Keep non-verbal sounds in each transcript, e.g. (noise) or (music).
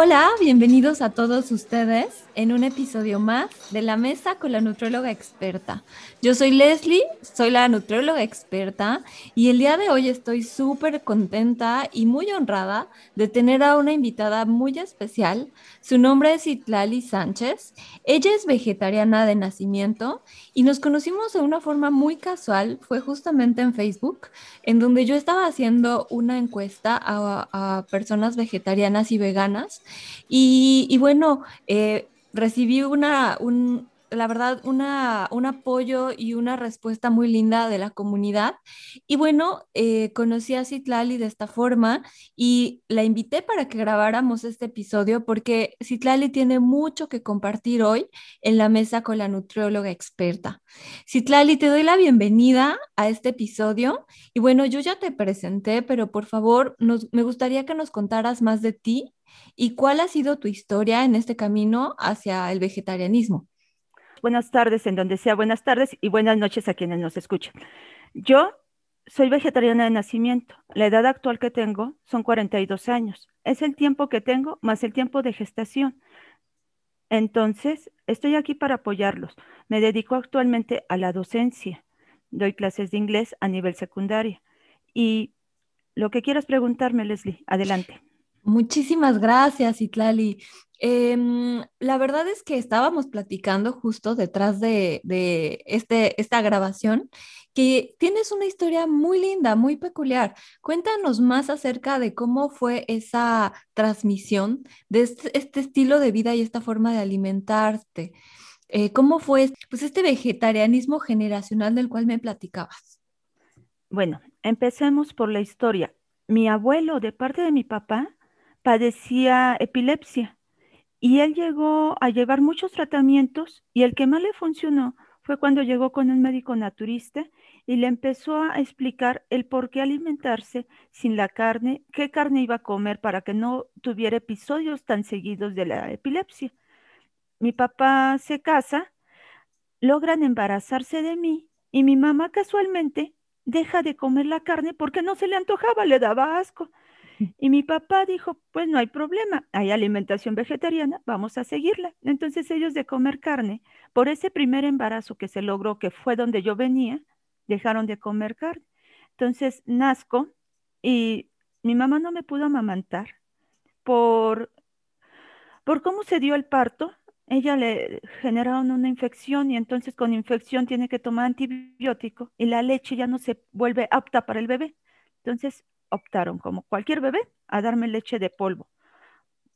Hola, bienvenidos a todos ustedes en un episodio más de La Mesa con la Nutrióloga Experta. Yo soy Leslie, soy la nutrióloga experta y el día de hoy estoy súper contenta y muy honrada de tener a una invitada muy especial. Su nombre es Itlali Sánchez. Ella es vegetariana de nacimiento y nos conocimos de una forma muy casual. Fue justamente en Facebook, en donde yo estaba haciendo una encuesta a, personas vegetarianas y veganas. Y, bueno, eh, recibí una, un, la verdad, un apoyo y una respuesta muy linda de la comunidad. Y bueno, eh, conocí a Citlali de esta forma y la invité para que grabáramos este episodio porque Citlali tiene mucho que compartir hoy en la mesa con la nutrióloga experta. Citlali, te doy la bienvenida a este episodio. Y bueno, yo ya te presenté, pero por favor, me gustaría que nos contaras más de ti y cuál ha sido tu historia en este camino hacia el vegetarianismo buenas tardes en donde sea buenas tardes y buenas noches a quienes nos escuchan. Yo soy vegetariana de nacimiento. La edad actual que tengo son 42 años. Es el tiempo que tengo más el tiempo de gestación. Entonces, estoy aquí para apoyarlos. Me dedico actualmente a la docencia. Doy clases de inglés a nivel secundaria. Y lo que quieras preguntarme, Leslie, adelante. Muchísimas gracias, Itlali. Em, la verdad es que estábamos platicando justo detrás de, este, esta grabación que tienes una historia muy linda, muy peculiar. Cuéntanos más acerca de cómo fue esa transmisión de este, este estilo de vida y esta forma de alimentarte. Eh, ¿Cómo fue pues, este vegetarianismo generacional del cual me platicabas? Bueno, empecemos por la historia. Mi abuelo, de parte de mi papá, padecía epilepsia y él llegó a llevar muchos tratamientos y el que más le funcionó fue cuando llegó con un médico naturista y le empezó a explicar el por qué alimentarse sin la carne, qué carne iba a comer para que no tuviera episodios tan seguidos de la epilepsia. Mi papá se casa, logran embarazarse de mí y mi mamá casualmente deja de comer la carne porque no se le antojaba, le daba asco. (laughs) Y mi papá dijo, pues no hay problema, hay alimentación vegetariana, vamos a seguirla. Entonces ellos de comer carne, por ese primer embarazo que se logró, que fue donde yo venía, dejaron de comer carne. Entonces nazco y mi mamá no me pudo amamantar por, por cómo se dio el parto. Ella le generaron una infección y entonces con infección tiene que tomar antibiótico y la leche ya no se vuelve apta para el bebé. Entonces optaron, como cualquier bebé, a darme leche de polvo.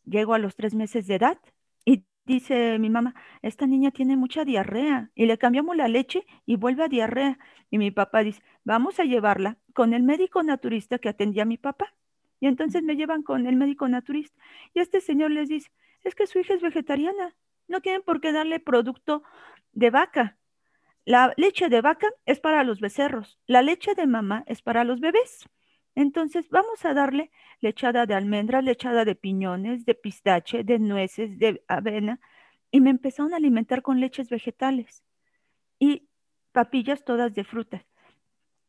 Llego a los tres meses de edad y dice mi mamá, esta niña tiene mucha diarrea y le cambiamos la leche y vuelve a diarrea. Y mi papá dice, vamos a llevarla con el médico naturista que atendía a mi papá. Y entonces me llevan con el médico naturista. Y este señor les dice, es que su hija es vegetariana, no tienen por qué darle producto de vaca. La leche de vaca es para los becerros, la leche de mamá es para los bebés. Entonces vamos a darle lechada de almendras, lechada de piñones, de pistache, de nueces, de avena. Y me empezaron a alimentar con leches vegetales y papillas todas de frutas.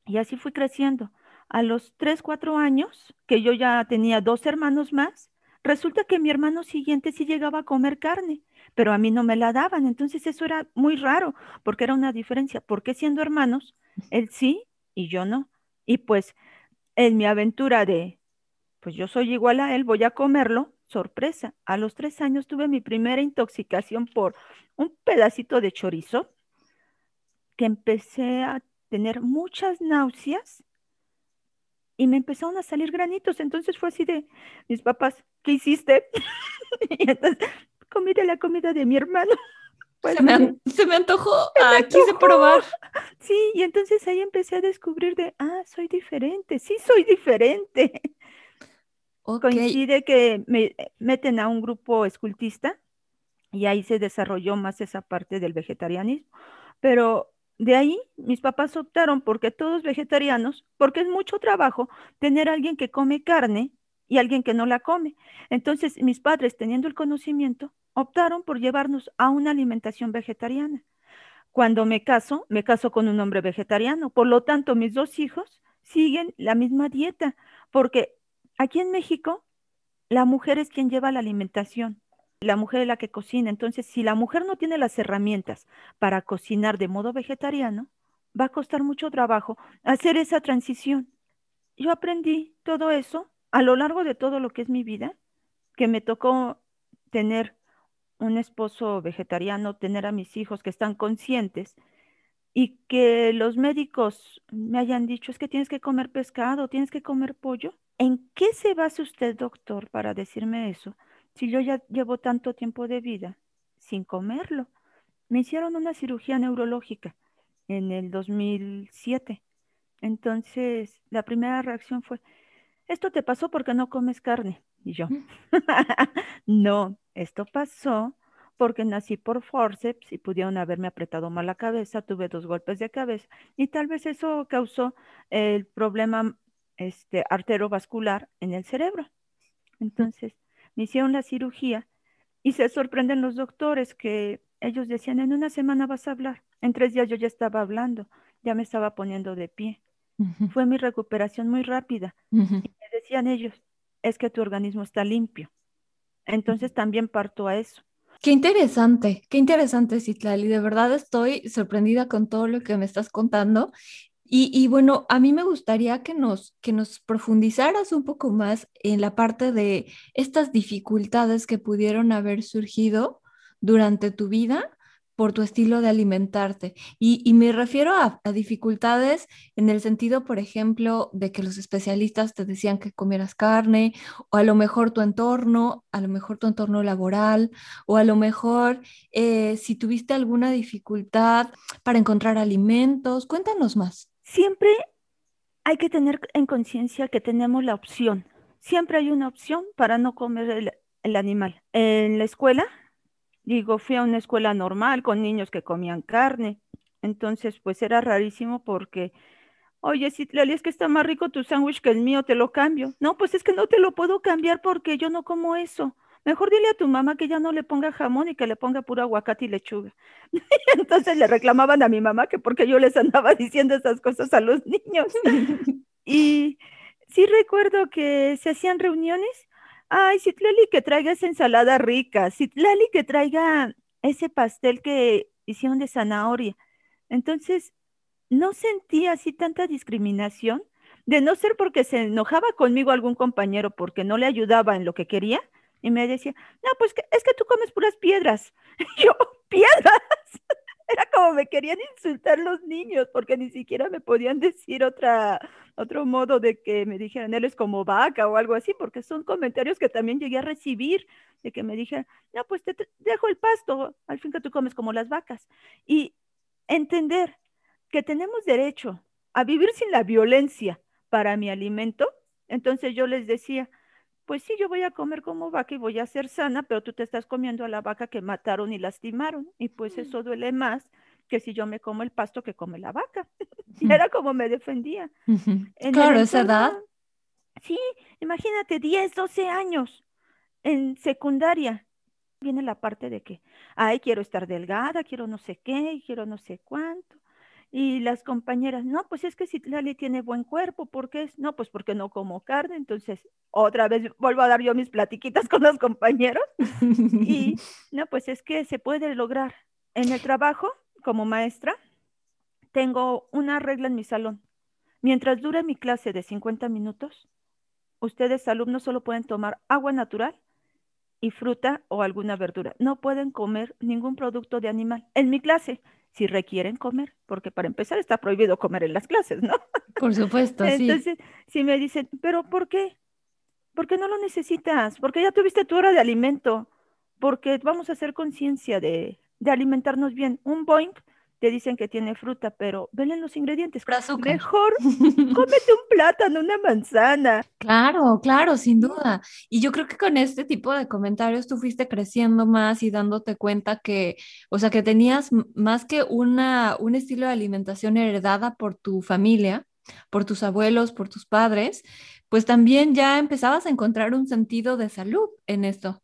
Y así fui creciendo. A los 3, 4 años, que yo ya tenía dos hermanos más, resulta que mi hermano siguiente sí llegaba a comer carne, pero a mí no me la daban. Entonces eso era muy raro, porque era una diferencia. porque siendo hermanos, él sí y yo no? Y pues en mi aventura de, pues yo soy igual a él, voy a comerlo, sorpresa, a los tres años tuve mi primera intoxicación por un pedacito de chorizo, que empecé a tener muchas náuseas y me empezaron a salir granitos. Entonces fue así de, mis papás, ¿qué hiciste? (laughs) y entonces comí de la comida de mi hermano. Pues, se, me, (laughs) antojó, ah, quise probar. Sí, y entonces ahí empecé a descubrir de, ah, soy diferente, sí soy diferente. Coincide que me meten a un grupo escultista y ahí se desarrolló más esa parte del vegetarianismo. Pero de ahí mis papás optaron porque todos vegetarianos, porque es mucho trabajo tener a alguien que come carne y alguien que no la come. Entonces mis padres, teniendo el conocimiento, optaron por llevarnos a una alimentación vegetariana. Cuando me caso, me caso con un hombre vegetariano. Por lo tanto, mis dos hijos siguen la misma dieta, porque aquí en México la mujer es quien lleva la alimentación, la mujer es la que cocina. Entonces, si la mujer no tiene las herramientas para cocinar de modo vegetariano, va a costar mucho trabajo hacer esa transición. Yo aprendí todo eso a lo largo de todo lo que es mi vida, que me tocó tener un esposo vegetariano, tener a mis hijos que están conscientes y que los médicos me hayan dicho es que tienes que comer pescado, tienes que comer pollo. ¿En qué se basa usted, doctor, para decirme eso? Si yo ya llevo tanto tiempo de vida sin comerlo. Me hicieron una cirugía neurológica en el 2007. Entonces, la primera reacción fue, esto te pasó porque no comes carne. Y yo, mm. (laughs) no, esto pasó porque nací por forceps y pudieron haberme apretado mal la cabeza, tuve dos golpes de cabeza y tal vez eso causó el problema este, arterovascular en el cerebro. Entonces, me hicieron la cirugía y se sorprenden los doctores que ellos decían, en una semana vas a hablar. En tres días yo ya estaba hablando, ya me estaba poniendo de pie. Fue mi recuperación muy rápida. Decían ellos, es que tu organismo está limpio. Entonces también parto a eso. Qué interesante, qué interesante, Citlali. De verdad estoy sorprendida con todo lo que me estás contando. Y, y, bueno, a mí me gustaría que nos, que nos profundizaras un poco más en la parte de estas dificultades que pudieron haber surgido durante tu vida por tu estilo de alimentarte. Y, me refiero a, dificultades en el sentido, por ejemplo, de que los especialistas te decían que comieras carne, o a lo mejor tu entorno, a lo mejor tu entorno laboral, o a lo mejor eh, si tuviste alguna dificultad para encontrar alimentos. Cuéntanos más. Siempre hay que tener en conciencia que tenemos la opción. Siempre hay una opción para no comer el animal. En la escuela Digo, fui a una escuela normal con niños que comían carne. Entonces, pues era rarísimo porque, oye, si es que está más rico tu sándwich que el mío, te lo cambio. No, pues es que no te lo puedo cambiar porque yo no como eso. Mejor dile a tu mamá que ya no le ponga jamón y que le ponga puro aguacate y lechuga. (laughs) Entonces le reclamaban a mi mamá que porque yo les andaba (laughs) diciendo esas cosas a los niños. (laughs) y sí recuerdo que se hacían reuniones ay, Citlali que traiga esa ensalada rica, Citlali que traiga ese pastel que hicieron de zanahoria. Entonces, no sentía así tanta discriminación, de no ser porque se enojaba conmigo algún compañero porque no le ayudaba en lo que quería, y me decía, no, pues es que tú comes puras piedras. (laughs) yo, ¿piedras? Era como me querían insultar los niños, porque ni siquiera me podían decir otra, otro modo de que me dijeran, él es como vaca o algo así, porque son comentarios que también llegué a recibir, de que me dijeran, no, pues te, dejo el pasto, al fin que tú comes como las vacas. Y entender que tenemos derecho a vivir sin la violencia para mi alimento, entonces yo les decía, pues sí, yo voy a comer como vaca y voy a ser sana, pero tú te estás comiendo a la vaca que mataron y lastimaron, y pues eso duele más que si yo me como el pasto que come la vaca. (laughs) Era como me defendía. Claro, esa edad. Sí, imagínate, 10, 12 años en secundaria. Viene la parte de que, ay, quiero estar delgada, quiero no sé qué, quiero no sé cuánto. Y las compañeras, no, pues es que si Lali tiene buen cuerpo, ¿por qué es? No, pues porque no como carne. Entonces, otra vez vuelvo a dar yo mis platiquitas (laughs) con los compañeros. y (laughs) no, pues es que se puede lograr. En el trabajo, como maestra, tengo una regla en mi salón. Mientras dure mi clase de 50 minutos, ustedes alumnos solo pueden tomar agua natural y fruta o alguna verdura. No pueden comer ningún producto de animal. En mi clase, si requieren comer, porque para empezar está prohibido comer en las clases, ¿no? (laughs) Por supuesto, sí. Entonces, si me dicen, pero ¿por qué? Porque no lo necesitas, porque ya tuviste tu hora de alimento, porque vamos a hacer conciencia de, de, alimentarnos bien. Un boink te dicen que tiene fruta, pero ven los ingredientes. Mejor (laughs) cómete un plátano, una manzana. Claro, claro, sin duda. Y yo creo que con este tipo de comentarios tú fuiste creciendo más y dándote cuenta que, o sea, que tenías más que una, un estilo de alimentación heredada por tu familia, por tus abuelos, por tus padres, pues también ya empezabas a encontrar un sentido de salud en esto.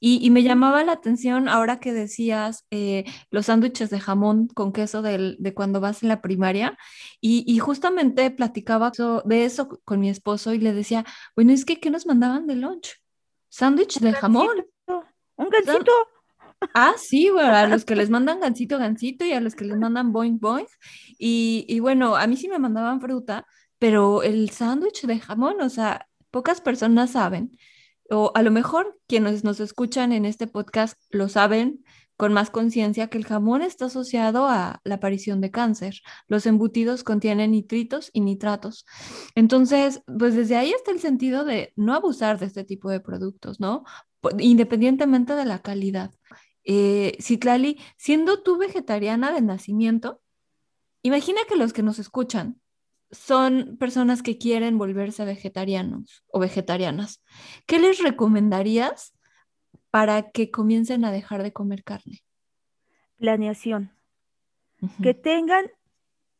Y, me llamaba la atención ahora que decías eh, los sándwiches de jamón con queso de cuando vas en la primaria. Y, justamente platicaba de eso con mi esposo y le decía, bueno, es que, ¿qué nos mandaban de lunch? Sándwich de jamón. Un gansito. Ah, sí, bueno, a los que (laughs) les mandan gansito, gansito y a los que les mandan boing, boing. Y, y bueno, a mí sí me mandaban fruta, pero el sándwich de jamón, o sea, pocas personas saben, o a lo mejor quienes nos escuchan en este podcast lo saben con más conciencia que el jamón está asociado a la aparición de cáncer. Los embutidos contienen nitritos y nitratos. Entonces, pues desde ahí está el sentido de no abusar de este tipo de productos, ¿no? Independientemente de la calidad. Eh, Citlali, siendo tú vegetariana de nacimiento, imagina que los que nos escuchan son personas que quieren volverse vegetarianos o vegetarianas. ¿Qué les recomendarías para que comiencen a dejar de comer carne? Planeación. Que tengan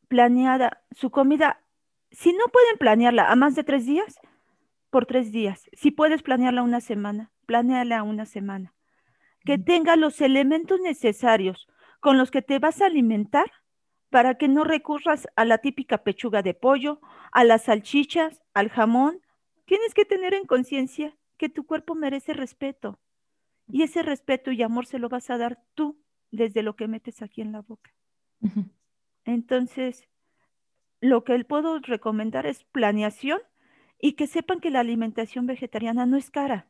planeada su comida. Si no pueden planearla a más de tres días, por tres días. Si puedes planearla una semana, planeala una semana que tenga los elementos necesarios con los que te vas a alimentar para que no recurras a la típica pechuga de pollo, a las salchichas, al jamón. Tienes que tener en conciencia que tu cuerpo merece respeto y ese respeto y amor se lo vas a dar tú desde lo que metes aquí en la boca. Entonces, lo que puedo recomendar es planeación y que sepan que la alimentación vegetariana no es cara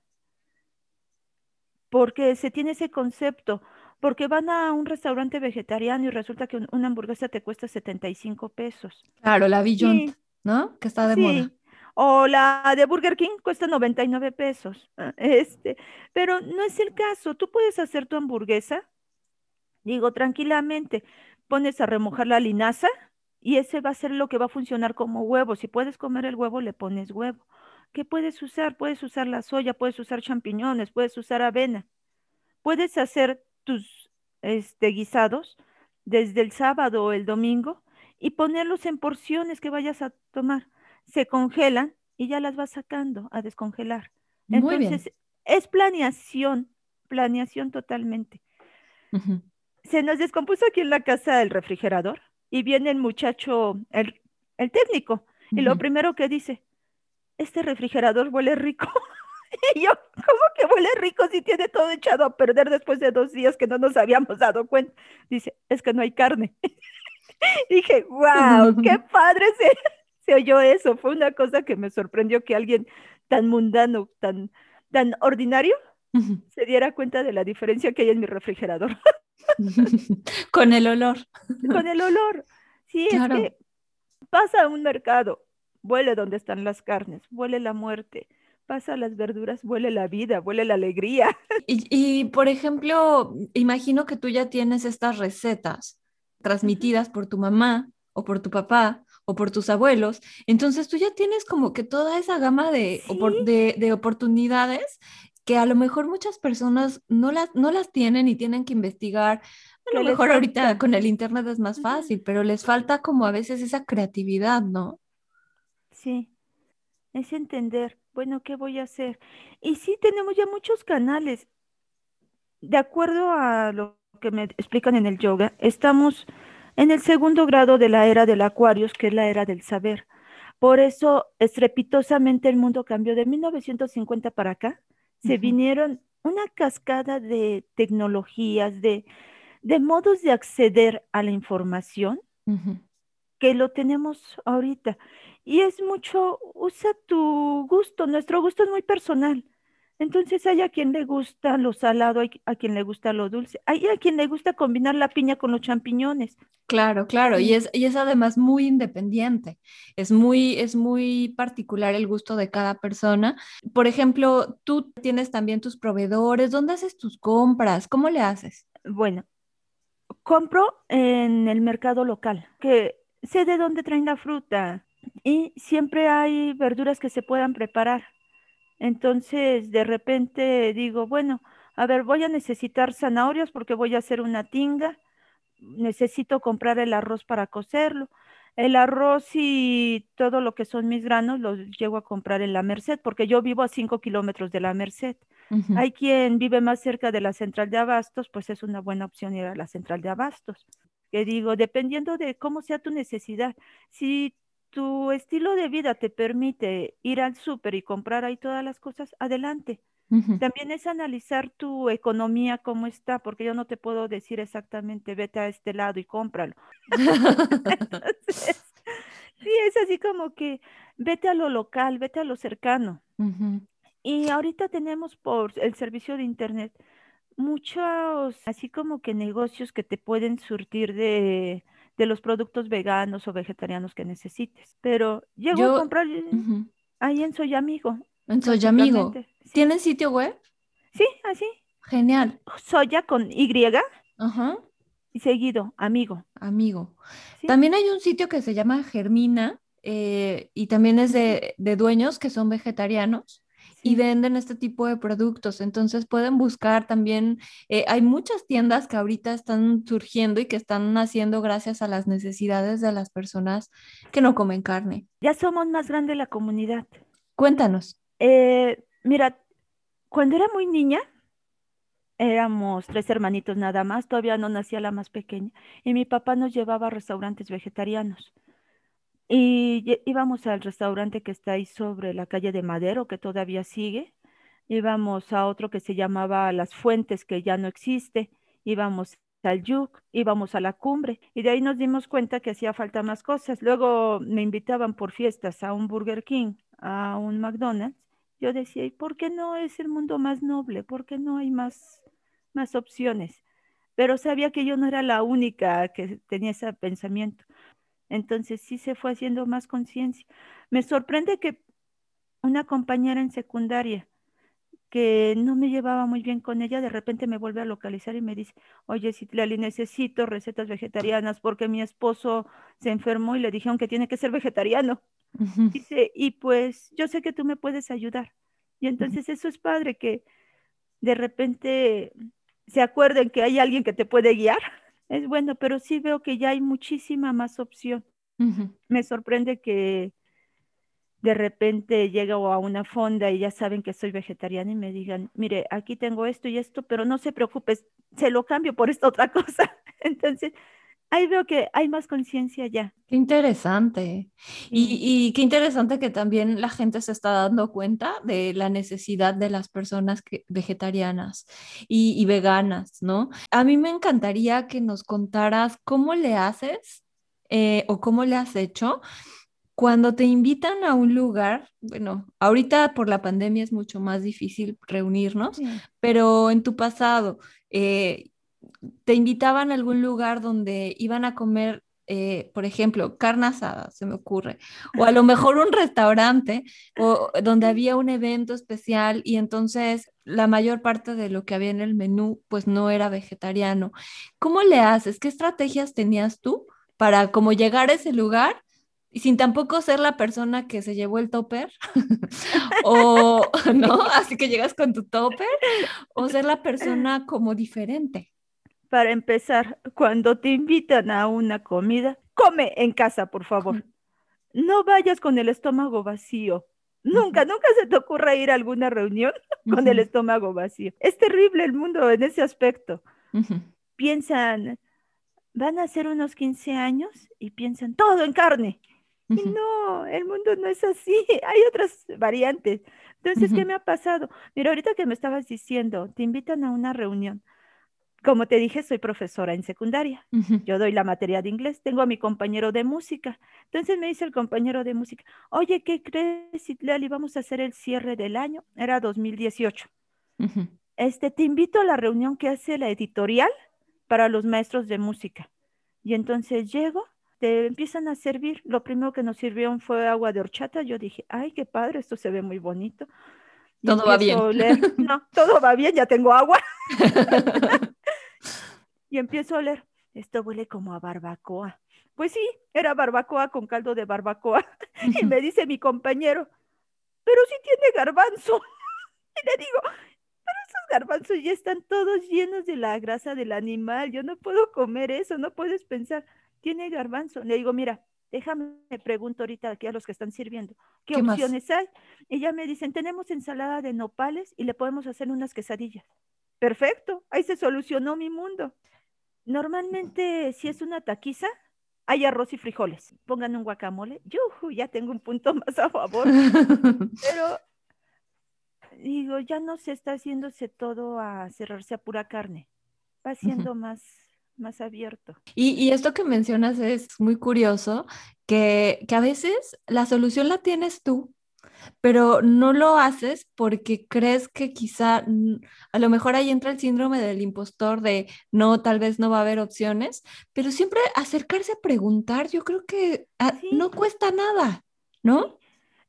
porque se tiene ese concepto, porque van a un restaurante vegetariano y resulta que una hamburguesa te cuesta 75 pesos. Claro, la Beyond, ¿no? Que está de moda. O la de Burger King cuesta 99 pesos. Ah, este, pero no es el caso. Tú puedes hacer tu hamburguesa, digo, tranquilamente, pones a remojar la linaza y ese va a ser lo que va a funcionar como huevo. Si puedes comer el huevo, le pones huevo. ¿Qué puedes usar? Puedes usar la soya, puedes usar champiñones, puedes usar avena. Puedes hacer tus este, guisados desde el sábado o el domingo y ponerlos en porciones que vayas a tomar. Se congelan y ya las vas sacando a descongelar. Entonces, es planeación, planeación totalmente. Se nos descompuso aquí en la casa el refrigerador y viene el muchacho, el, técnico, y lo primero que dice, este refrigerador huele rico. (laughs) (laughs) y yo, ¿cómo que huele rico si tiene todo echado a perder después de dos días que no nos habíamos dado cuenta? Dice, es que no hay carne. (laughs) Dije, wow, qué (laughs) padre se, se oyó eso. Fue una cosa que me sorprendió que alguien tan mundano, tan, tan ordinario, se diera cuenta de la diferencia que hay en mi refrigerador. Con el olor. Con el olor. Sí, es que pasa a un mercado Huele donde están las carnes, huele la muerte, pasa las verduras, huele la vida, huele la alegría. (laughs) Y, por ejemplo, imagino que tú ya tienes estas recetas transmitidas por tu mamá o por tu papá o por tus abuelos, entonces tú ya tienes como que toda esa gama de, de, oportunidades que a lo mejor muchas personas no las, no las tienen y tienen que investigar. A lo mejor ahorita con el Internet es más fácil, pero les falta como a veces esa creatividad, ¿no? Sí, es entender, bueno, ¿qué voy a hacer? Y sí, tenemos ya muchos canales. De acuerdo a lo que me explican en el yoga, estamos en el segundo grado de la era del Acuarios, que es la era del saber. Por eso, estrepitosamente el mundo cambió de 1950 para acá. Se vinieron una cascada de tecnologías, de, de modos de acceder a la información que lo tenemos ahorita. Y es mucho, usa tu gusto, nuestro gusto es muy personal. Entonces hay a quien le gusta lo salado, hay a quien le gusta lo dulce, hay a quien le gusta combinar la piña con los champiñones. Claro, claro, y es, y es además muy independiente, es muy, es muy particular el gusto de cada persona. Por ejemplo, tú tienes también tus proveedores, ¿dónde haces tus compras? ¿Cómo le haces? Bueno, compro en el mercado local, que sé de dónde traen la fruta, y siempre hay verduras que se puedan preparar. Entonces, de repente digo, bueno, a ver, voy a necesitar zanahorias porque voy a hacer una tinga, necesito comprar el arroz para cocerlo. El arroz y todo lo que son mis granos los llego a comprar en la Merced, porque yo vivo a cinco kilómetros de la Merced. Hay quien vive más cerca de la central de abastos, pues es una buena opción ir a la central de abastos. Que digo, dependiendo de cómo sea tu necesidad. Si tu estilo de vida te permite ir al súper y comprar ahí todas las cosas, adelante. También es analizar tu economía, cómo está, porque yo no te puedo decir exactamente, vete a este lado y cómpralo. (laughs) Entonces, sí, es así como que vete a lo local, vete a lo cercano. Y ahorita tenemos por el servicio de internet muchos, así como que negocios que te pueden surtir de, de los productos veganos o vegetarianos que necesites. Pero llego a Yo, comprar eh, ahí en Soy Amigo, En Soy Amigo. Sí, ¿Tienen sitio web? sí, así. Genial. Soya con Y Ajá. y seguido, amigo. Amigo. ¿sí? También hay un sitio que se llama Germina eh, y también es de, de dueños que son vegetarianos y venden este tipo de productos. Entonces pueden buscar también, eh, hay muchas tiendas que ahorita están surgiendo y que están naciendo gracias a las necesidades de las personas que no comen carne. Ya somos más grande la comunidad. Cuéntanos. Eh, mira, cuando era muy niña, éramos tres hermanitos nada más, todavía no nacía la más pequeña, y mi papá nos llevaba a restaurantes vegetarianos. Y íbamos al restaurante que está ahí sobre la calle de Madero, que todavía sigue. Íbamos a otro que se llamaba Las Fuentes, que ya no existe. Íbamos al Yuc, íbamos a la cumbre. Y de ahí nos dimos cuenta que hacía falta más cosas. Luego me invitaban por fiestas a un Burger King, a un McDonald's. Yo decía, ¿y por qué no es el mundo más noble? ¿Por qué no hay más, más opciones? Pero sabía que yo no era la única que tenía ese pensamiento. Entonces sí se fue haciendo más conciencia. Me sorprende que una compañera en secundaria que no me llevaba muy bien con ella, de repente me vuelve a localizar y me dice, oye, Citlali, necesito recetas vegetarianas porque mi esposo se enfermó y le dijeron que tiene que ser vegetariano. Dice, y pues yo sé que tú me puedes ayudar. Y entonces eso es padre que de repente se acuerden que hay alguien que te puede guiar. Es bueno, pero sí veo que ya hay muchísima más opción. Me sorprende que de repente llego a una fonda y ya saben que soy vegetariana y me digan, mire, aquí tengo esto y esto, pero no se preocupe, se lo cambio por esta otra cosa. (laughs) Entonces, ahí veo que hay más conciencia ya. Qué interesante. Y, y qué interesante que también la gente se está dando cuenta de la necesidad de las personas que, vegetarianas y, y veganas, ¿no? A mí me encantaría que nos contaras cómo le haces eh, o cómo le has hecho cuando te invitan a un lugar. Bueno, ahorita por la pandemia es mucho más difícil reunirnos, sí. pero en tu pasado, eh, te invitaban a algún lugar donde iban a comer, eh, por ejemplo, carne asada, se me ocurre, o a lo mejor un restaurante o donde había un evento especial y entonces la mayor parte de lo que había en el menú pues no era vegetariano. ¿Cómo le haces? ¿Qué estrategias tenías tú para como llegar a ese lugar? Y sin tampoco ser la persona que se llevó el topper, (laughs) o no, (laughs) así que llegas con tu topper, o ser la persona como diferente. Para empezar, cuando te invitan a una comida, come en casa, por favor. No vayas con el estómago vacío. Nunca, nunca se te ocurra ir a alguna reunión (laughs) con el estómago vacío. Es terrible el mundo en ese aspecto. Piensan, van a ser unos 15 años y piensan todo en carne. Y no, el mundo no es así. (laughs) Hay otras variantes. Entonces, ¿qué me ha pasado? Mira, ahorita que me estabas diciendo, te invitan a una reunión. Como te dije, soy profesora en secundaria. ujú, Yo doy la materia de inglés, tengo a mi compañero de música. Entonces me dice el compañero de música, oye, ¿qué crees, Citlali? Vamos a hacer el cierre del año. Era 2018. ujú. Este, te invito a la reunión que hace la editorial para los maestros de música. Y entonces llego, te empiezan a servir. Lo primero que nos sirvieron fue agua de horchata. Yo dije, ay, qué padre, esto se ve muy bonito. Todo va bien. (laughs) no, todo va bien, ya tengo agua. (laughs) Y empiezo a oler, esto huele como a barbacoa. Pues sí, era barbacoa con caldo de barbacoa. (laughs) Y me dice mi compañero, pero sí tiene garbanzo. (laughs) Y le digo, pero esos garbanzos ya están todos llenos de la grasa del animal. Yo no puedo comer eso, no puedes pensar, tiene garbanzo. Le digo, mira, déjame, me pregunto ahorita aquí a los que están sirviendo, ¿qué ¿Qué más? opciones hay? Y ya me dicen, tenemos ensalada de nopales y le podemos hacer unas quesadillas. Perfecto, ahí se solucionó mi mundo. Normalmente, si es una taquiza, hay arroz y frijoles. Pongan un guacamole. Yuhu, ya tengo un punto (laughs) más a favor. (laughs) Pero digo, ya no se está haciéndose todo a cerrarse a pura carne. Va siendo más, más abierto. Y, y, esto que mencionas es muy curioso, que, que a veces la solución la tienes tú, pero no lo haces porque crees que quizá a lo mejor ahí entra el síndrome del impostor de no, tal vez no va a haber opciones, pero siempre acercarse a preguntar, yo creo que ah, no cuesta nada, ¿no?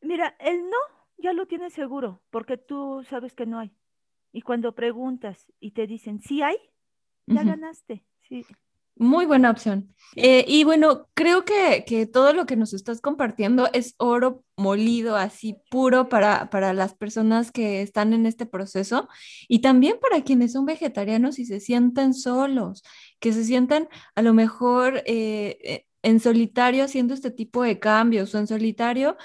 Mira, el no ya lo tienes seguro porque tú sabes que no hay. Y cuando preguntas y te dicen sí hay, ya ganaste. Sí. Muy buena opción. Eh, y bueno, creo que, que, todo lo que nos estás compartiendo es oro molido, así puro para, para las personas que están en este proceso y también para quienes son vegetarianos y se sienten solos, que se sientan a lo mejor eh, eh, en solitario haciendo este tipo de cambios o en solitario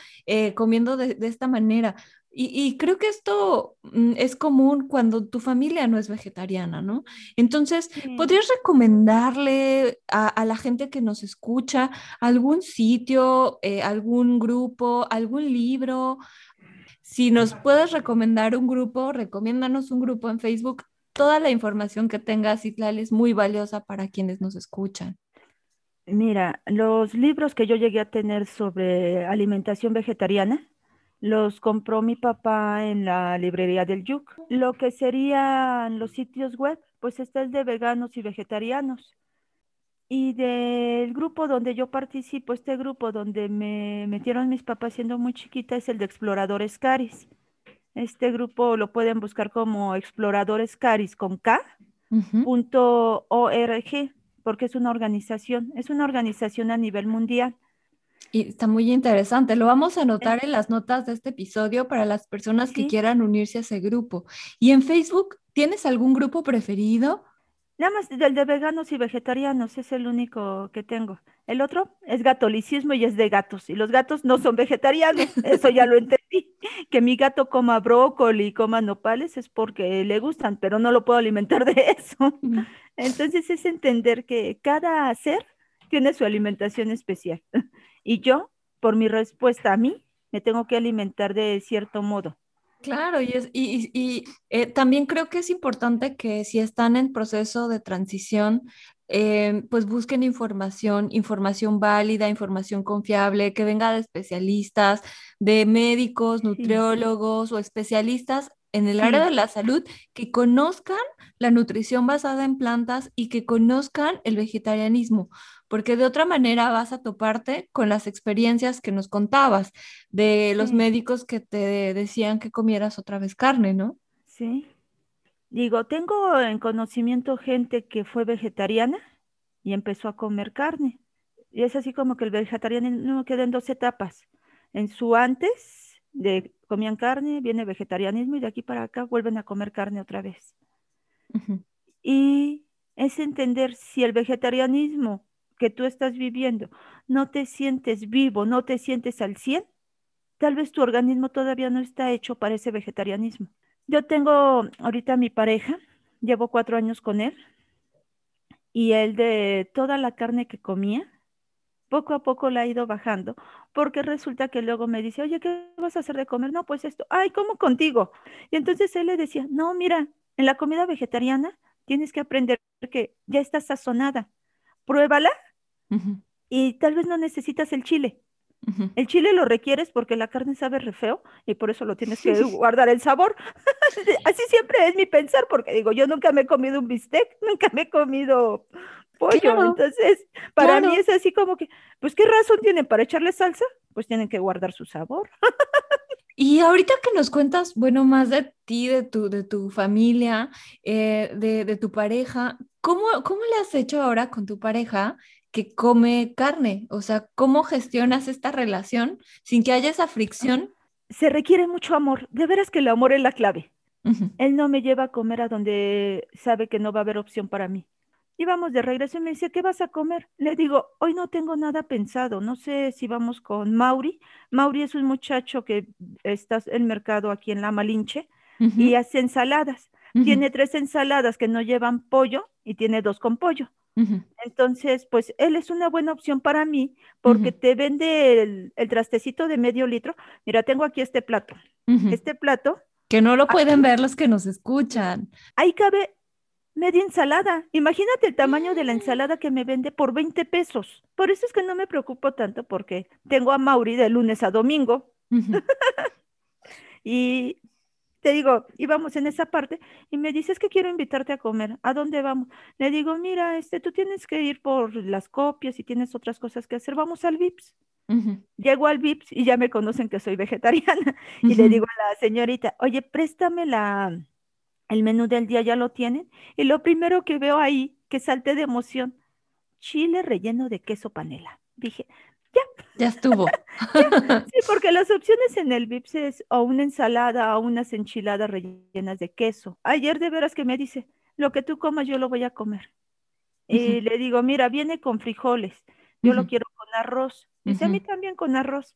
comiendo de, de esta manera. Y, creo que esto mm, es común cuando tu familia no es vegetariana, ¿no? Entonces, ¿podrías recomendarle a, la gente que nos escucha algún sitio, eh, algún grupo, algún libro? Si nos puedes recomendar un grupo, recomiéndanos un grupo en Facebook. Toda la información que tengas, Itlal, es muy valiosa para quienes nos escuchan. Mira, los libros que yo llegué a tener sobre alimentación vegetariana, los compró mi papá en la librería del Yuk. Lo que serían los sitios web, pues está el de veganos y vegetarianos. Y del grupo donde yo participo, este grupo donde me metieron mis papás siendo muy chiquita, es el de Exploradores Caris. Este grupo lo pueden buscar como Exploradores Caris con K, porque es una organización, es una organización a nivel mundial y está muy interesante. Lo vamos a anotar en las notas de este episodio para las personas que quieran unirse a ese grupo. ¿Y en Facebook tienes algún grupo preferido? Nada más del de veganos y vegetarianos es el único que tengo. El otro es gatolicismo y es de gatos. Y los gatos no son vegetarianos. (laughs) Eso ya lo entendí. Que mi gato coma brócoli y coma nopales es porque le gustan, pero no lo puedo alimentar de eso. Entonces es entender que cada ser tiene su alimentación especial. Y yo, por mi respuesta a mí, me tengo que alimentar de cierto modo. Claro, y, es, y, y eh, también creo que es importante que si están en proceso de transición, eh, pues busquen información, información válida, información confiable, que venga de especialistas, de médicos, nutriólogos o especialistas en el área de la salud que conozcan la nutrición basada en plantas y que conozcan el vegetarianismo, porque de otra manera vas a toparte con las experiencias que nos contabas de los médicos que te decían que comieras otra vez carne, ¿no? Sí. Digo, tengo en conocimiento gente que fue vegetariana y empezó a comer carne. Y es así como que el vegetarianismo queda en dos etapas. En su antes de comían carne, viene vegetarianismo y de aquí para acá vuelven a comer carne otra vez. Y es entender si el vegetarianismo que tú estás viviendo no te sientes vivo, no te sientes al 100, tal vez tu organismo todavía no está hecho para ese vegetarianismo. Yo tengo ahorita mi pareja, llevo cuatro años con él, y él de toda la carne que comía, poco a poco la ha ido bajando, porque resulta que luego me dice, oye, ¿qué vas a hacer de comer? No, pues esto, ay, ¿cómo contigo? Y entonces él le decía, no, mira, en la comida vegetariana tienes que aprender que ya está sazonada, pruébala y tal vez no necesitas el chile. El chile lo requieres porque la carne sabe re feo y por eso lo tienes que guardar el sabor. (laughs) Así siempre es mi pensar, porque digo, yo nunca me he comido un bistec, nunca me he comido pollo. Entonces, para mí es así como que, pues, ¿qué razón tienen para echarle salsa? Pues tienen que guardar su sabor. Y ahorita que nos cuentas, bueno, más de ti, de tu, de tu familia, eh, de, de, tu pareja, ¿cómo, ¿cómo le has hecho ahora con tu pareja que come carne? O sea, ¿cómo gestionas esta relación sin que haya esa fricción? Se requiere mucho amor. De veras que el amor es la clave. Él no me lleva a comer a donde sabe que no va a haber opción para mí. Íbamos de regreso y me decía, ¿qué vas a comer? Le digo, hoy no tengo nada pensado, no sé si vamos con Mauri. Mauri es un muchacho que está en el mercado aquí en La Malinche y hace ensaladas. Tiene tres ensaladas que no llevan pollo y tiene dos con pollo. Entonces, pues él es una buena opción para mí porque te vende el, el trastecito de medio litro. Mira, tengo aquí este plato. Este plato, Que no lo pueden aquí, ver los que nos escuchan. ahí cabe media ensalada. Imagínate el tamaño de la ensalada que me vende por 20 pesos. Por eso es que no me preocupo tanto porque tengo a Mauri de lunes a domingo (laughs) y te digo, íbamos en esa parte y me dices que quiero invitarte a comer. ¿A dónde vamos? Le digo, mira, este, tú tienes que ir por las copias y tienes otras cosas que hacer. Vamos al Vips. Llego al Vips y ya me conocen que soy vegetariana (laughs) y le digo a la señorita, oye, préstame la, el menú del día, ¿ya lo tienen? Y lo primero que veo ahí, que salté de emoción, chile relleno de queso panela. Dije, Ya estuvo. (laughs) (laughs) sí, porque las opciones en el Vips es o una ensalada o unas enchiladas rellenas de queso. Ayer de veras que me dice, lo que tú comas yo lo voy a comer. Y le digo, mira, viene con frijoles, yo lo quiero con arroz. Dice, a mí también con arroz.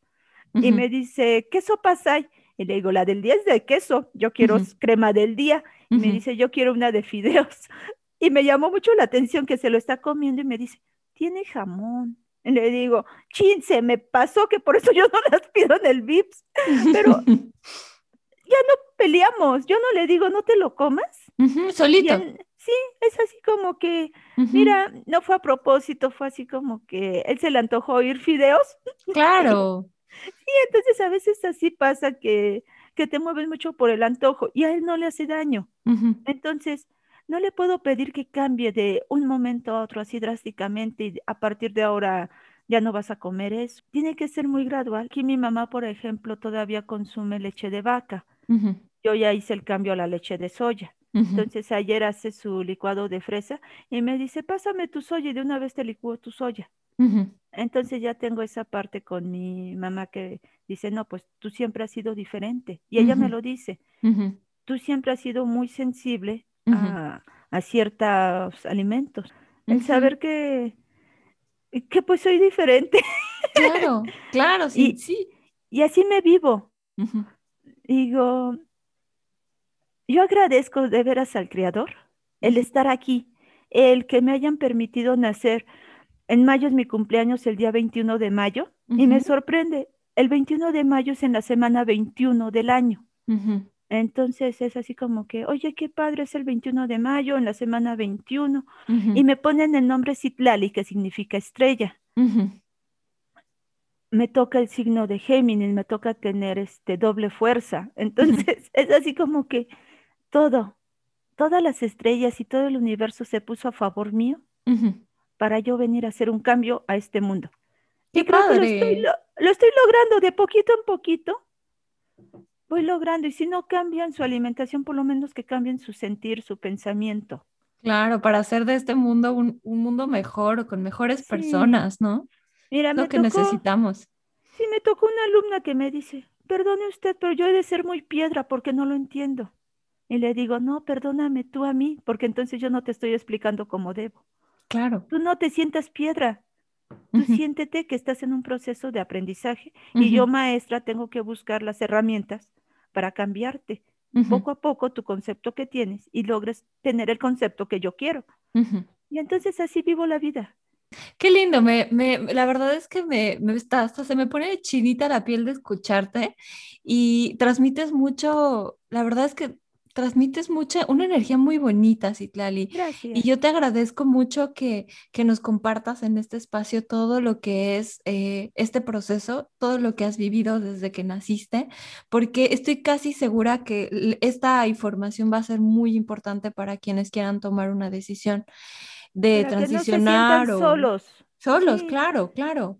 Y me dice, ¿qué sopas hay? Y le digo, la del día es de queso, yo quiero crema del día. Y me dice, yo quiero una de fideos. (laughs) Y me llamó mucho la atención que se lo está comiendo y me dice, tiene jamón. Y le digo, chin, se me pasó que por eso yo (laughs) no las pido en el Vips. Pero (laughs) ya no peleamos, yo no le digo, no te lo comas. Y Solito. él, sí, es así como que, mira, no fue a propósito, fue así como que él se le antojó oír fideos. Claro. Y entonces a veces así pasa que, que te mueves mucho por el antojo y a él no le hace daño. Entonces, no le puedo pedir que cambie de un momento a otro así drásticamente y a partir de ahora ya no vas a comer eso. Tiene que ser muy gradual. Aquí mi mamá, por ejemplo, todavía consume leche de vaca. Yo ya hice el cambio a la leche de soya. Entonces ayer hace su licuado de fresa y me dice, pásame tu soya y de una vez te licuo tu soya. Entonces ya tengo esa parte con mi mamá que dice, no, pues tú siempre has sido diferente. Y ella me lo dice, tú siempre has sido muy sensible a, a ciertos alimentos. El saber que, que pues soy diferente Claro, claro, (laughs) sí, y, sí. y así me vivo. Digo, yo agradezco de veras al Creador el estar aquí, el que me hayan permitido nacer. En mayo es mi cumpleaños, el día 21 de mayo, y me sorprende, el 21 de mayo es en la semana 21 del año. Entonces es así como que, oye, qué padre es el 21 de mayo, en la semana 21, y me ponen el nombre Citlali, que significa estrella. Me toca el signo de Géminis, me toca tener este doble fuerza. (laughs) Entonces es así como que todo, todas las estrellas y todo el universo se puso a favor mío. Para yo venir a hacer un cambio a este mundo. Qué Y creo que lo estoy, lo, lo estoy logrando de poquito en poquito. Voy logrando. Y si no cambian su alimentación, por lo menos que cambien su sentir, su pensamiento. Claro, para hacer de este mundo un, un mundo mejor, con mejores Sí. personas, ¿no? Mira, Es lo me que tocó, necesitamos. sí, me tocó una alumna que me dice, perdone usted, pero yo he de ser muy piedra porque no lo entiendo. Y le digo, no, perdóname tú a mí, porque entonces yo no te estoy explicando como debo. Claro. Tú no te sientas piedra. Tú Ujú, siéntete que estás en un proceso de aprendizaje y yo, maestra, tengo que buscar las herramientas para cambiarte poco a poco tu concepto que tienes y logres tener el concepto que yo quiero. Y entonces así vivo la vida. Qué lindo, me, me, la verdad es que me, me está, hasta se me pone chinita la piel de escucharte y transmites mucho, la verdad es que transmites mucha, una energía muy bonita, Citlali, y Gracias. yo te agradezco mucho que, que nos compartas en este espacio todo lo que es eh, este proceso, todo lo que has vivido desde que naciste, porque estoy casi segura que esta información va a ser muy importante para quienes quieran tomar una decisión de no transicionar o solos. solos, Sí, claro, claro.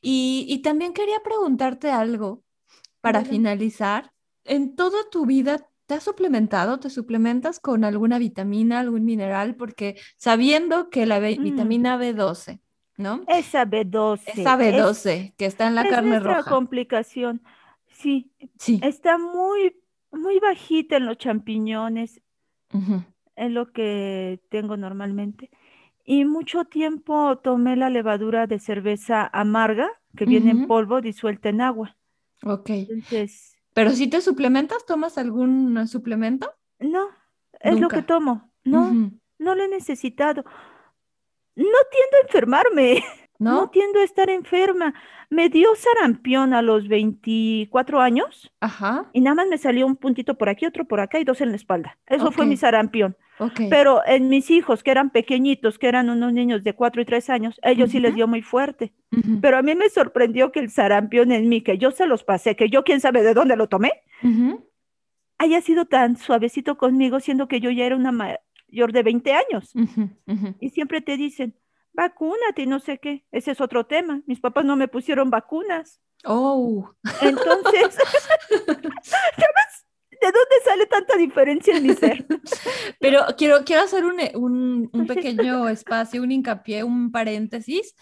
Y, y también quería preguntarte algo para finalizar. ¿En toda tu vida te has suplementado? ¿Te suplementas con alguna vitamina, algún mineral? Porque sabiendo que la Mm, vitamina B12, ¿no? esa B12 Esa es, B12 que está en la es carne roja. complicación. Sí, Sí. está muy, muy bajita en los champiñones, ujú, es lo que tengo normalmente. Y mucho tiempo tomé la levadura de cerveza amarga, que viene en polvo disuelta en agua. Ok. Entonces, Pero si te suplementas, ¿tomas algún suplemento? no, es lo que tomo. No, no lo he necesitado. No tiendo a enfermarme, (laughs) no ¿No? tiendo a estar enferma. Me dio sarampión a los 24 años Ajá. y nada más me salió un puntito por aquí, otro por acá y dos en la espalda. Eso fue mi sarampión. Ok. Pero en mis hijos, que eran pequeñitos, que eran unos niños de 4 y 3 años, ellos sí les dio muy fuerte. Pero a mí me sorprendió que el sarampión en mí, que yo se los pasé, que yo quién sabe de dónde lo tomé, haya sido tan suavecito conmigo, siendo que yo ya era una mayor de 20 años. Y siempre te dicen, vacúnate y no sé qué. Ese es otro tema. Mis papás no me pusieron vacunas. Oh. Entonces, (laughs) ¿sabes de dónde sale tanta diferencia en mi ser? Pero quiero, quiero hacer un, un, un pequeño espacio, un hincapié, un paréntesis.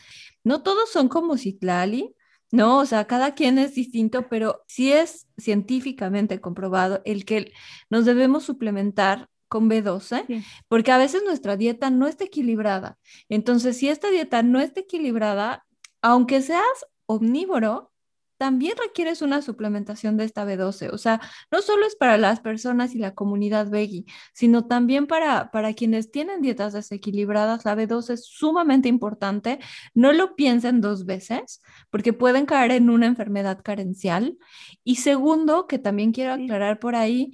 No todos son como Citlali, ¿no? O sea, cada quien es distinto, pero sí es científicamente comprobado el que nos debemos suplementar con B12, Sí. porque a veces nuestra dieta no está equilibrada. Entonces, si esta dieta no está equilibrada, aunque seas omnívoro, también requieres una suplementación de esta B12. O sea, no solo es para las personas y la comunidad veggie, sino también para, para quienes tienen dietas desequilibradas, la B12 es sumamente importante. No lo piensen dos veces, porque pueden caer en una enfermedad carencial. Y segundo, que también quiero aclarar por ahí,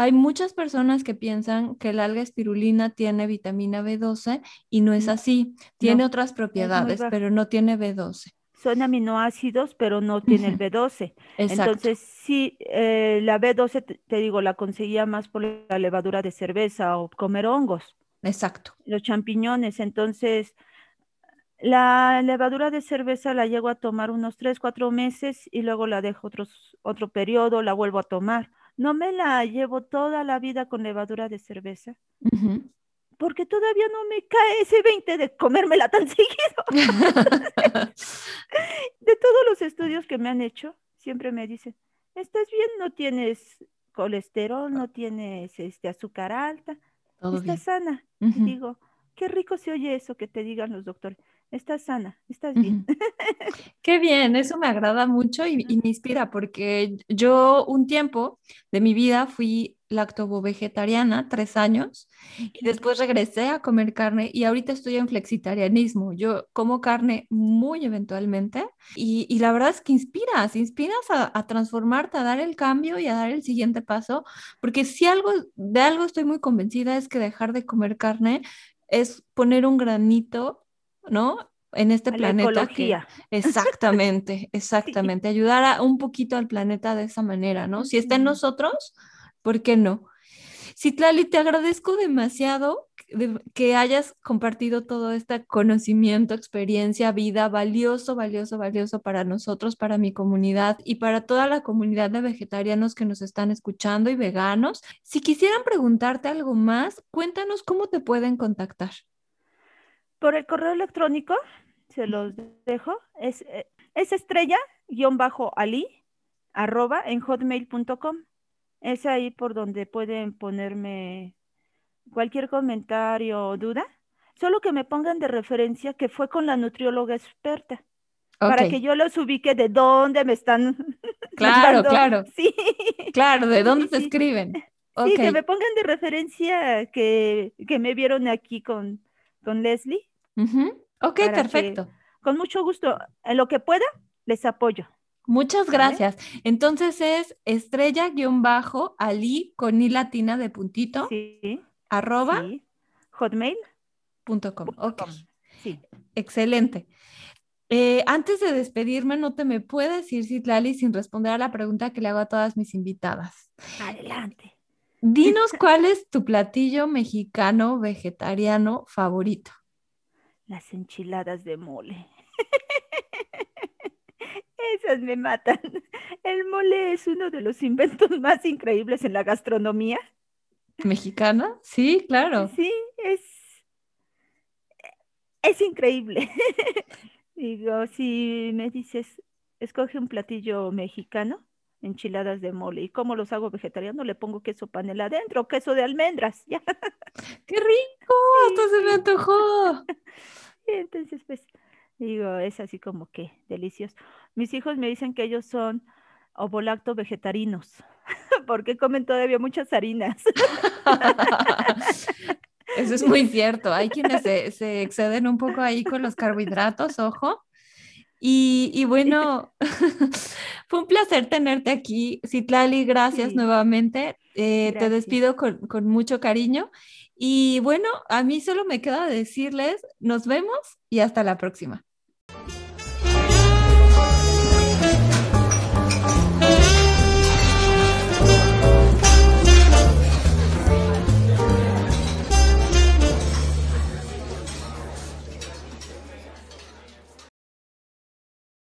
hay muchas personas que piensan que el alga espirulina tiene vitamina B12 y no es No, así. Tiene no, otras propiedades, pero no tiene B12. Son aminoácidos, pero no tiene el Ujú. B12. Exacto. Entonces, sí, eh, la B12, te, te digo, la conseguía más por la levadura de cerveza o comer hongos, Exacto. los champiñones. Entonces, la levadura de cerveza la llego a tomar unos 3, 4 meses y luego la dejo otros, otro periodo, la vuelvo a tomar. No me la llevo toda la vida con levadura de cerveza, porque todavía no me cae ese 20 de comérmela tan (laughs) seguido. (laughs) De todos los estudios que me han hecho, siempre me dicen, estás bien, no tienes colesterol, no tienes este, azúcar alta, Todo estás bien. sana. Y digo, qué rico se oye eso que te digan los doctores, estás sana, estás bien. (laughs) Qué bien, eso me agrada mucho y, y me inspira porque yo un tiempo de mi vida fui lactovo-vegetariana, tres años, y después regresé a comer carne y ahorita estoy en flexitarianismo. Yo como carne muy eventualmente y, y la verdad es que inspiras, inspiras a, a transformarte, a dar el cambio y a dar el siguiente paso, porque si algo, de algo estoy muy convencida es que dejar de comer carne es poner un granito, ¿no? En este A la planeta que, (laughs) exactamente, exactamente, ayudar a un poquito al planeta de esa manera, ¿no? Si está en nosotros, ¿por qué no? Citlali, te agradezco demasiado de- que hayas compartido todo este conocimiento, experiencia, vida, valioso, valioso, valioso para nosotros, para mi comunidad y para toda la comunidad de vegetarianos que nos están escuchando y veganos. Si quisieran preguntarte algo más, cuéntanos cómo te pueden contactar. Por el correo electrónico, se los dejo, es, eh, es estrella guion bajo ali arroba en hotmail.com. Es ahí por donde pueden ponerme cualquier comentario o duda. Solo que me pongan de referencia que fue con la nutrióloga experta, para que yo los ubique de dónde me están (laughs) claro, claro, (laughs) Sí, claro, ¿de dónde sí, te sí. escriben? Sí, que me pongan de referencia que, que me vieron aquí con, con Leslie, ujú, Ok, que perfecto. con mucho gusto, en lo que pueda, les apoyo. Muchas ¿Vale? gracias. Entonces es estrella-ali con i latina de puntito Sí, arroba sí. Hotmail. punto com. Ok. Sí. excelente. Eh, antes de despedirme, no te me puedes ir, Citlali, sin responder a la pregunta que le hago a todas mis invitadas. Adelante. Dinos (laughs) cuál es tu platillo mexicano vegetariano favorito. Las enchiladas de mole. (laughs) Esas me matan. El mole es uno de los inventos (laughs) más increíbles en la gastronomía. ¿Mexicana? Sí, claro. Sí, es, es increíble. (laughs) Digo, si me dices, escoge un platillo mexicano, enchiladas de mole, ¿y cómo los hago vegetariano? Le pongo queso panela adentro, queso de almendras, (laughs) ya. ¡Qué rico! Hasta se me antojó. (laughs) Entonces, pues, digo, es así como que delicioso. Mis hijos me dicen que ellos son ovolacto vegetarinos, (laughs) porque comen todavía muchas harinas. (laughs) Eso es muy cierto. Hay quienes se, se exceden un poco ahí con los carbohidratos, ojo. Y, y, bueno, (laughs) fue un placer tenerte aquí, Citlali, gracias Sí. nuevamente. Eh, Te despido con, con mucho cariño. Y bueno, a mí solo me queda decirles, nos vemos y hasta la próxima.